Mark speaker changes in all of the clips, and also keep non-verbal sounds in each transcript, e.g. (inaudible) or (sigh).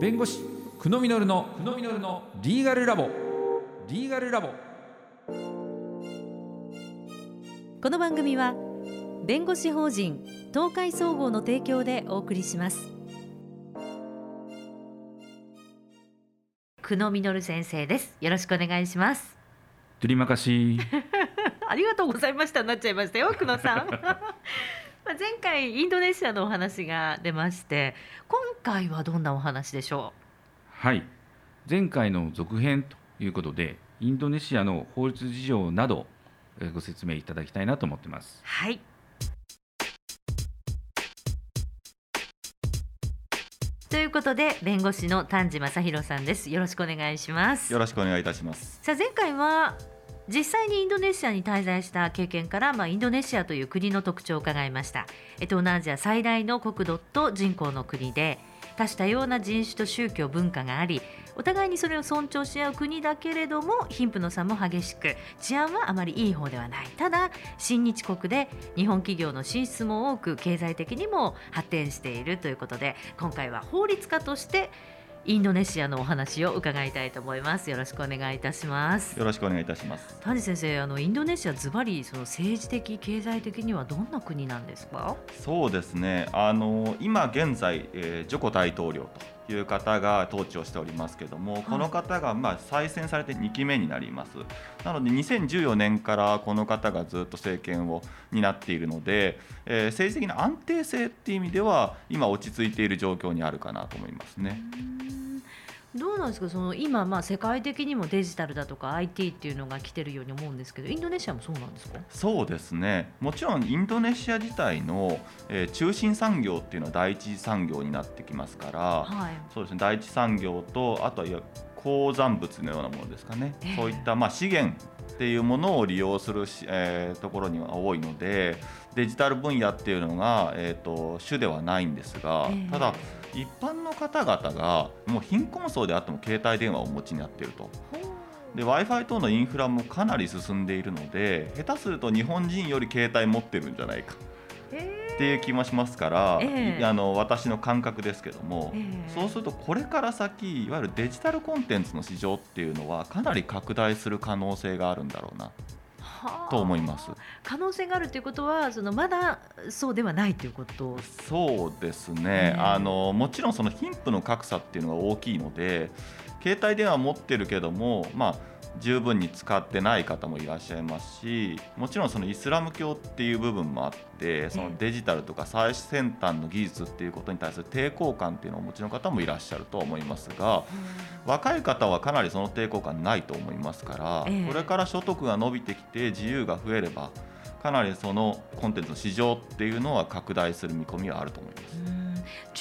Speaker 1: 弁護士久野実の久野実のリーガルラボ。リーガルラボ。
Speaker 2: この番組は弁護士法人東海総合の提供でお送りします。久野実先生です。よろしくお願いします。
Speaker 1: トゥリマカシ
Speaker 2: ありがとうございました。なっちゃいましたよ久野さん。ま (laughs) あ前回インドネシアのお話が出まして今回はどんなお話でしょ
Speaker 1: はい。前回の続編ということでインドネシアの法律事情などえーご説明いただきたいなと思ってます。
Speaker 2: うはい。ということで弁護士の丹治正弘さんです。よろしくお願いします。
Speaker 3: よろしくお願いいたします。
Speaker 2: さあ前回は実際にインドネシアに滞在した経験から、まあ、インドネシアという国の特徴を伺いました。東南アジア最大の国土と人口の国で多種多様な人種と宗教文化がありお互いにそれを尊重し合う国だけれども貧富の差も激しく治安はあまりいい方ではない。ただ親日国で日本企業の進出も多く経済的にも発展しているということで今回は法律家としてインドネシアのお話を伺いたいと思いますよろしくお願いいたします
Speaker 3: よろしくお願いいたします。
Speaker 2: 谷先生あのインドネシアズバリその政治的経済的にはどんな国なんですか？
Speaker 3: そうですね。あの今現在、えージョコ大統領という方が統治をしておりますけども、この方がまあ再選されて2期目になります。なので2014年からこの方がずっと政権を担っているので、えー政治的な安定性っていう意味では今落ち着いている状況にあるかなと思いますね。
Speaker 2: どうなんですか？その今まあ世界的にもデジタルだとか IT っていうのが来てるように思うんですけどインドネシアもそうなんですか？
Speaker 3: そうですね。もちろんインドネシア自体の、えー中心産業っていうのは第一次産業になってきますから、
Speaker 2: はい。
Speaker 3: そうですね。第一産業とあとは鉱山物のようなものですかね、
Speaker 2: ええ。
Speaker 3: そういったまあ資源っていうものを利用するし、えーところには多いのでデジタル分野っていうのが、えー、と主ではないんですが、
Speaker 2: ええ。
Speaker 3: ただ一般の方々がもう貧困層であっても携帯電話をお持ちになっていると。で w i f i 等のインフラもかなり進んでいるので下手すると日本人より携帯持ってるんじゃないか。っていう気もしますから、
Speaker 2: ええ。
Speaker 3: いあの私の感覚ですけども、
Speaker 2: ええ。
Speaker 3: そうするとこれから先いわゆるデジタルコンテンツの市場っていうのはかなり拡大する可能性があるんだろうな。
Speaker 2: はあ
Speaker 3: と思います。
Speaker 2: 可能性があるということはそのまだそうではないということ。
Speaker 3: そうですね、
Speaker 2: ええ
Speaker 3: あのもちろんその貧富の格差っていうのが大きいので携帯電話持ってるけども、まあ、十分に使ってない方もいらっしゃいますしもちろんそのイスラム教っていう部分もあってそのデジタルとか最先端の技術っていうことに対する抵抗感っていうのをお持ちの方もいらっしゃると思いますが若い方はかなりその抵抗感ないと思いますから、
Speaker 2: ええ。
Speaker 3: これから所得が伸びてきて自由が増えればかなりそのコンテンツの市場っていうのは拡大する見込みはあると思います。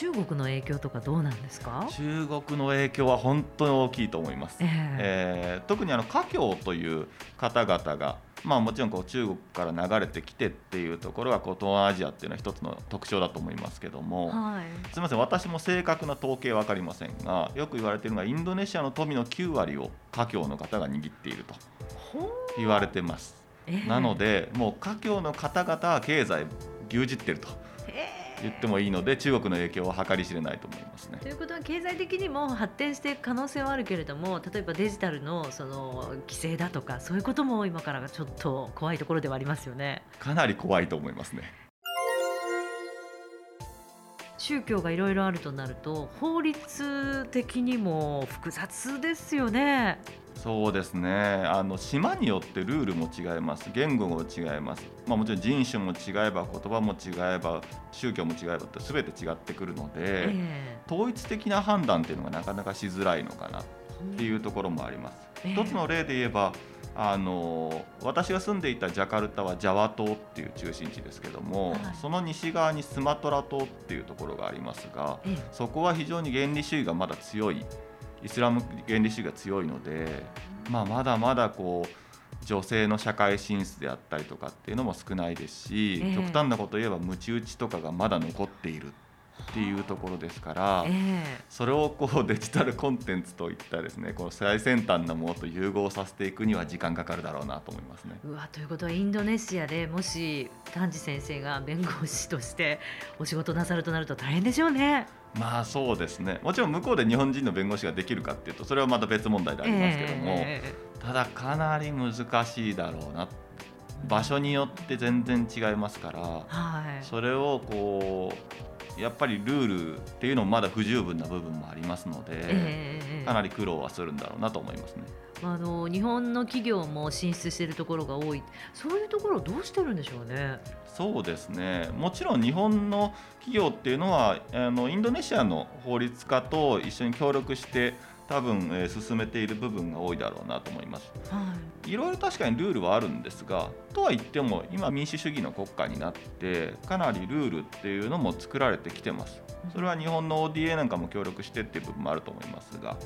Speaker 2: うん中国の影響とかどうなんですか？
Speaker 3: 中国の影響は本当に大きいと思います。
Speaker 2: ええ。
Speaker 3: えー特にあの華僑という方々が、まあ、もちろんこう中国から流れてきてっていうところがこう東南アジアっていうのは一つの特徴だと思いますけども、
Speaker 2: はい。
Speaker 3: すみません私も正確な統計は分かりませんがよく言われているのがインドネシアの富の9割を華僑の方が握っていると言われてます。
Speaker 2: ええ。
Speaker 3: なのでもう華僑の方々は経済牛耳ってると。
Speaker 2: ええ
Speaker 3: 言ってもいいので中国の影響は計り知れないと思いますね
Speaker 2: と。いうことは経済的にも発展していく可能性はあるけれども例えばデジタルのその規制だとかそういうことも今からがちょっと怖いところではありますよね。
Speaker 3: かなり怖いと思いますね。
Speaker 2: 宗教がいろいろあるとなると法律的にも複雑ですよね。
Speaker 3: そうですね。あの島によってルールも違います。言語も違います、まあ、もちろん人種も違えば言葉も違えば宗教も違えばって全て違ってくるので、
Speaker 2: え
Speaker 3: 統一的な判断っていうのがなかなかしづらいのかなっていうところもあります。
Speaker 2: ええ。
Speaker 3: 一つの例で言えばあの私が住んでいたジャカルタはジャワ島っていう中心地ですけども、
Speaker 2: はい。
Speaker 3: その西側にスマトラ島っていうところがありますが
Speaker 2: ええ。
Speaker 3: そこは非常に原理主義がまだ強いイスラム原理主義が強いので、まあ、まだまだこう女性の社会進出であったりとかっていうのも少ないですし、
Speaker 2: ええ。
Speaker 3: 極端なことを言えばムチ打ちとかがまだ残っているっていうところですから、
Speaker 2: ええ
Speaker 3: それをこうデジタルコンテンツといったですねこの最先端なものと融合させていくには時間かかるだろうなと思いますね。
Speaker 2: うわということはインドネシアでもし丹治先生が弁護士として (laughs) お仕事なさるとなると大変でしょうね。
Speaker 3: まあそうですねもちろん向こうで日本人の弁護士ができるかっていうとそれはまた別問題でありますけども、
Speaker 2: え
Speaker 3: ただかなり難しいだろうな場所によって全然違いますから
Speaker 2: はい。
Speaker 3: それをこうやっぱりルールっていうのもまだ不十分な部分もありますので、
Speaker 2: ええ
Speaker 3: かなり苦労はするんだろうなと思いますね。
Speaker 2: あの日本の企業も進出しているところが多い。そういうところをどうしてるんでしょうね。
Speaker 3: そうですねもちろん日本の企業っていうのはあのインドネシアの法律家と一緒に協力して多分、えー進めている部分が多いだろうなと思います。
Speaker 2: はい。
Speaker 3: ろいろ確かにルールはあるんですがとは言っても今民主主義の国家になってかなりルールっていうのも作られてきてます。それは日本の ODA なんかも協力してっていう部分もあると思いますが。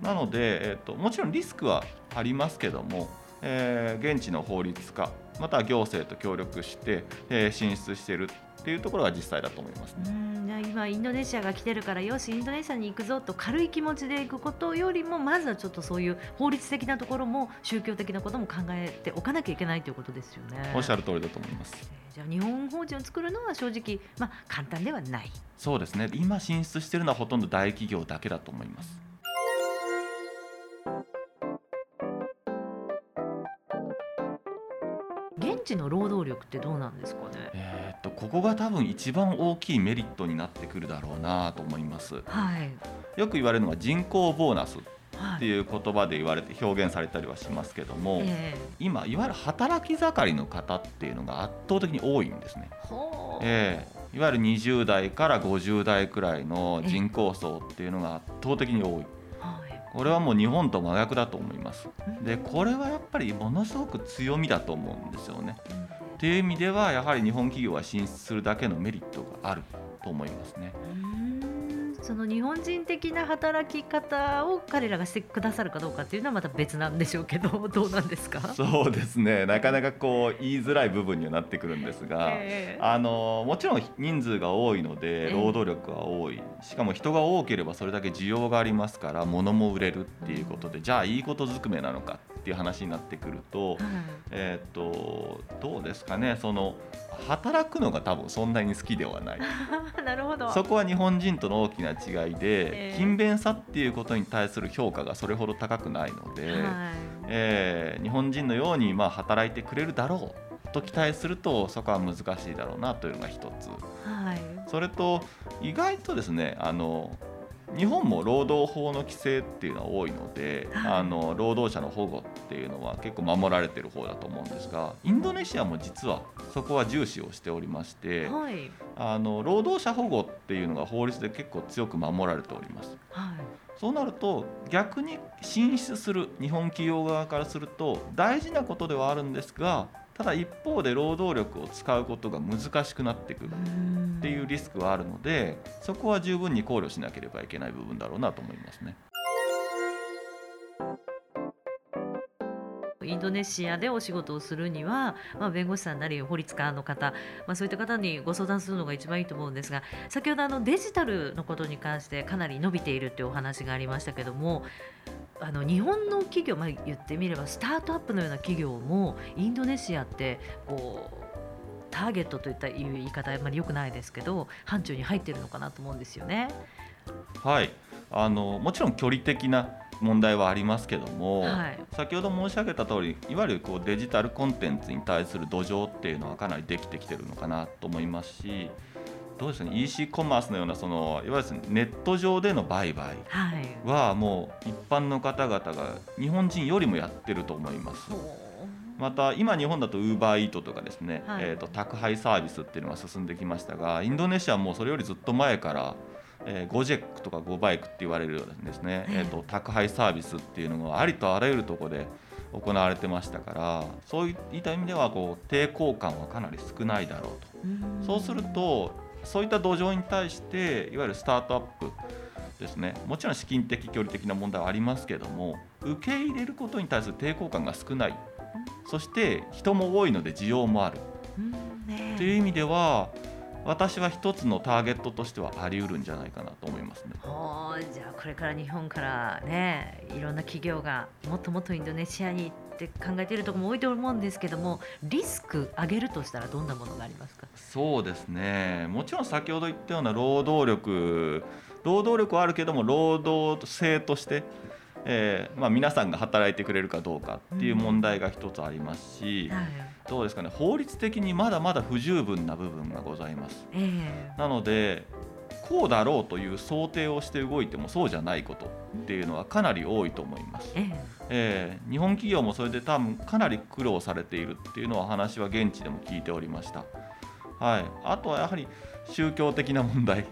Speaker 3: なので、えっともちろんリスクはありますけども、えー現地の法律家または行政と協力して、えー進出しているっていうところが実際だと思いますね。
Speaker 2: うんじゃあ今インドネシアが来てるからよしインドネシアに行くぞと軽い気持ちで行くことよりもまずはちょっとそういう法律的なところも宗教的なことも考えておかなきゃいけないということですよね。
Speaker 3: おっしゃる通りだと思います。
Speaker 2: じゃあ日本法人を作るのは正直まあ簡単ではない。
Speaker 3: そうですね今進出しているのはほとんど大企業だけだと思います。
Speaker 2: 地の労働力ってどうなんですかね？
Speaker 3: えーっとここが多分一番大きいメリットになってくるだろうなと思います
Speaker 2: はい。
Speaker 3: よく言われるのは人口ボーナスっ
Speaker 2: はい。
Speaker 3: ていう言葉で言われて表現されたりはしますけども、
Speaker 2: え
Speaker 3: 今いわゆる働き盛りの方っていうのが圧倒的に多いんですね、
Speaker 2: えほう。
Speaker 3: ええいわゆる20代から50代くらいの人口層っていうのが圧倒的に多
Speaker 2: い。
Speaker 3: これはもう日本と真逆だと思いますでこれはやっぱりものすごく強みだと思うんですよねっていう意味ではやはり日本企業は進出するだけのメリットがあると思いますね。
Speaker 2: うーんその日本人的な働き方を彼らがしてくださるかどうかっていうのはまた別なんでしょうけど (laughs) どうなんですか？
Speaker 3: そうですね。なかなかこう言いづらい部分にはなってくるんですが、
Speaker 2: ええ。
Speaker 3: あのもちろん人数が多いので
Speaker 2: ええ。
Speaker 3: 労働力が多い。しかも人が多ければそれだけ需要がありますから物も売れるっていうことでじゃあいいことずくめなのかっていう話になってくると,、
Speaker 2: はい。
Speaker 3: えーっとどうですかね。その働くのが多分そんなに好きではない。(laughs)
Speaker 2: なるほど。
Speaker 3: そこは日本人との大きな違いで、
Speaker 2: ええ。
Speaker 3: 勤勉さっていうことに対する評価がそれほど高くないので、
Speaker 2: はい。
Speaker 3: えー日本人のようにまあ働いてくれるだろうと期待するとそこは難しいだろうなというのが一つ。
Speaker 2: はい。
Speaker 3: それと意外とですねあの日本も労働法の規制っていうのは多いので、
Speaker 2: はい。
Speaker 3: あの労働者の保護っていうのは結構守られてる方だと思うんですがインドネシアも実はそこは重視をしておりまして、
Speaker 2: はい。
Speaker 3: あの労働者保護っていうのが法律で結構強く守られております。
Speaker 2: はい。
Speaker 3: そうなると逆に進出する日本企業側からすると大事なことではあるんですがただ一方で労働力を使うことが難しくなってくるっていうリスクはあるのでそこは十分に考慮しなければいけない部分だろうなと思いますね。
Speaker 2: インドネシアでお仕事をするには、まあ、弁護士さんなり法律家の方、まあ、そういった方にご相談するのが一番いいと思うんですが先ほどあのデジタルのことに関してかなり伸びているというお話がありましたけどもあの日本の企業、まあ、言ってみればスタートアップのような企業もインドネシアってこうターゲットといった言い方はあまり良くないですけど範疇に入ってるのかなと思うんですよね。
Speaker 3: はいあのもちろん距離的な問題はありますけども、
Speaker 2: はい。
Speaker 3: 先ほど申し上げた通りいわゆるこうデジタルコンテンツに対する土壌っていうのはかなりできてきてるのかなと思いますしどうですかね EC コマースのようなそのいわゆるネット上での売買
Speaker 2: は
Speaker 3: もう一般の方々が日本人よりもやってると思います。また今日本だと UberEat とかですね、
Speaker 2: はい。
Speaker 3: えー、と宅配サービスっていうのが進んできましたがインドネシアはもうそれよりずっと前から、えー、ゴジェックとかゴバイクって言われるようなですね、
Speaker 2: ええ
Speaker 3: えー、と宅配サービスっていうのがありとあらゆるところで行われてましたからそういった意味ではこう抵抗感はかなり少ないだろうと。そうするとそういった土壌に対していわゆるスタートアップですねもちろん資金的距離的な問題はありますけども受け入れることに対する抵抗感が少ない。そして人も多いので需要もある。という意味では私は一つのターゲットとしてはあり得るんじゃないかなと思いますね。
Speaker 2: はあじゃあこれから日本からねいろんな企業がもっともっとインドネシアにって考えているところも多いと思うんですけどもリスク上げるとしたらどんなものがありますか？
Speaker 3: そうですねもちろん先ほど言ったような労働力労働力はあるけども労働性としてえーまあ、皆さんが働いてくれるかどうかっていう問題が一つありますし、どうですかね法律的にまだまだ不十分な部分がございます。えー、なのでこうだろうという想定をして動いてもそうじゃないことっていうのはかなり多いと思います。えー、えー、日本企業もそれで多分かなり苦労されているっていうのは話は現地でも聞いておりました。はい、あとはやはり宗教的な問題、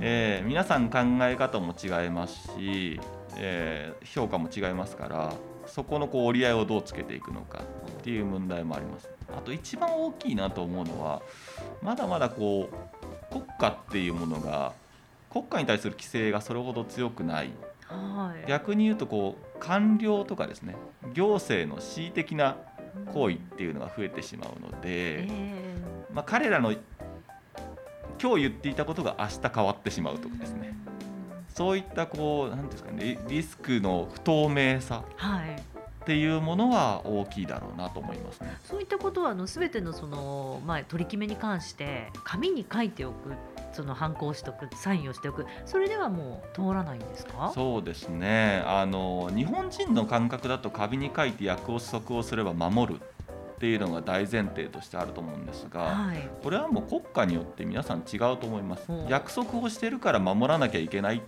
Speaker 3: えー、皆さん考え方も違いますしえー、評価も違いますからそこのこう折り合いをどうつけていくのかっていう問題もあります。あと一番大きいなと思うのはまだまだこう国家っていうものが国家に対する規制がそれほど強くない、はい、逆に言うとこう官僚とかですね行政の恣意的な行為っていうのが増えてしまうので、えー、まあ、彼らの今日言っていたことが明日変わってしまうとかですね。そういったこうなんですかねリスクの不透明さ、はい、っていうものは大きいだろうなと思いますね。
Speaker 2: そういったことはあの全てのそのまあ取り決めに関して紙に書いておく。その反抗しておくサインをしておくそれではもう通らないんですか？
Speaker 3: そうですねあの日本人の感覚だと紙に書いて約束をすれば守るっていうのが大前提としてあると思うんですが、はい、これはもう国家によって皆さん違うと思います。約束をしてるから守らなきゃいけない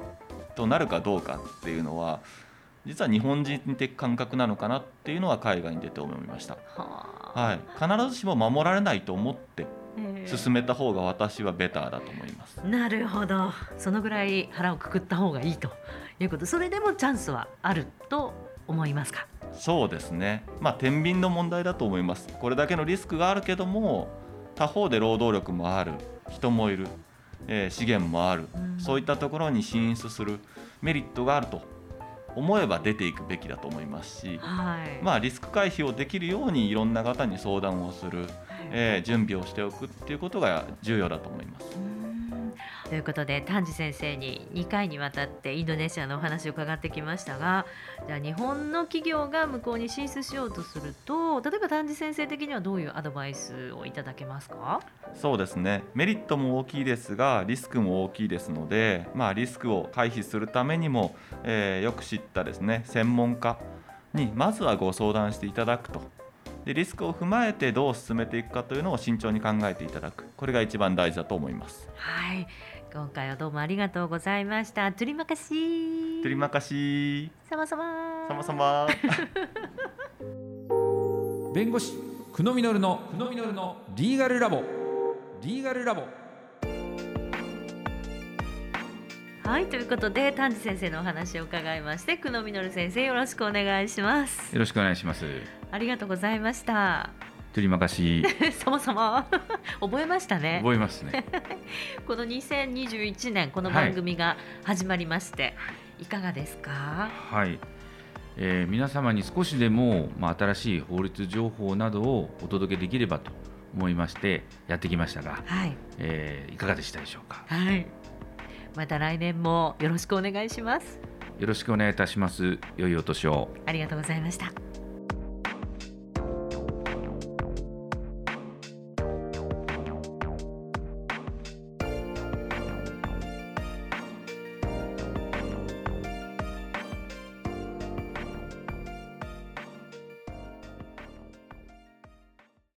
Speaker 3: となるかどうかっていうのは実は日本人的感覚なのかなっていうのは海外に出て思いました。はい、必ずしも守られないと思って進めた方が私はベターだと思います。
Speaker 2: なるほど、そのぐらい腹をくくった方がいいということ、それでもチャンスはあると思いますか？
Speaker 3: そうですね。まあ天秤の問題だと思います。これだけのリスクがあるけども、他方で労働力もある、人もいる。えー、資源もある、うん、そういったところに進出するメリットがあると思えば出ていくべきだと思いますし、はい、まあ、リスク回避をできるようにいろんな方に相談をする、はい、えー、準備をしておくっていうことが重要だと思います。
Speaker 2: ということで丹治先生に2回にわたってインドネシアのお話を伺ってきましたがじゃあ日本の企業が向こうに進出しようとすると例えば丹治先生的にはどういうアドバイスをいただけますか？
Speaker 3: そうですね。メリットも大きいですがリスクも大きいですので、まあ、リスクを回避するためにも、えー、よく知ったですね専門家にまずはご相談していただくと。でリスクを踏まえてどう進めていくかというのを慎重に考えていただく。これが一番大事だと思います。
Speaker 2: はい今回はどうもありがとうございました。トゥリマカシー。
Speaker 3: トゥリマカシー。 Sama-sama。Sama-saま。(laughs)
Speaker 1: 弁護士久野実の久野実のリーガルラボ。リーガルラボ。
Speaker 2: はいということで丹治先生のお話を伺いまして久野実先生よろしくお願いします。
Speaker 1: よろしくお願いします。
Speaker 2: ありがとうございました。
Speaker 1: とりまかし。(laughs)
Speaker 2: そもそも。(laughs) 覚えましたね。
Speaker 1: 覚えますね。(laughs)
Speaker 2: この2021年この番組が始まりまして、はい、いかがですか？
Speaker 1: はい、えー、皆様に少しでも、まあ、新しい法律情報などをお届けできればと思いましてやってきましたが、はい。えー、いかがでしたでしょうか？
Speaker 2: はい。また来年もよろしくお願いします。
Speaker 1: よろしくお願いいたします。良いお年を。
Speaker 2: ありがとうございました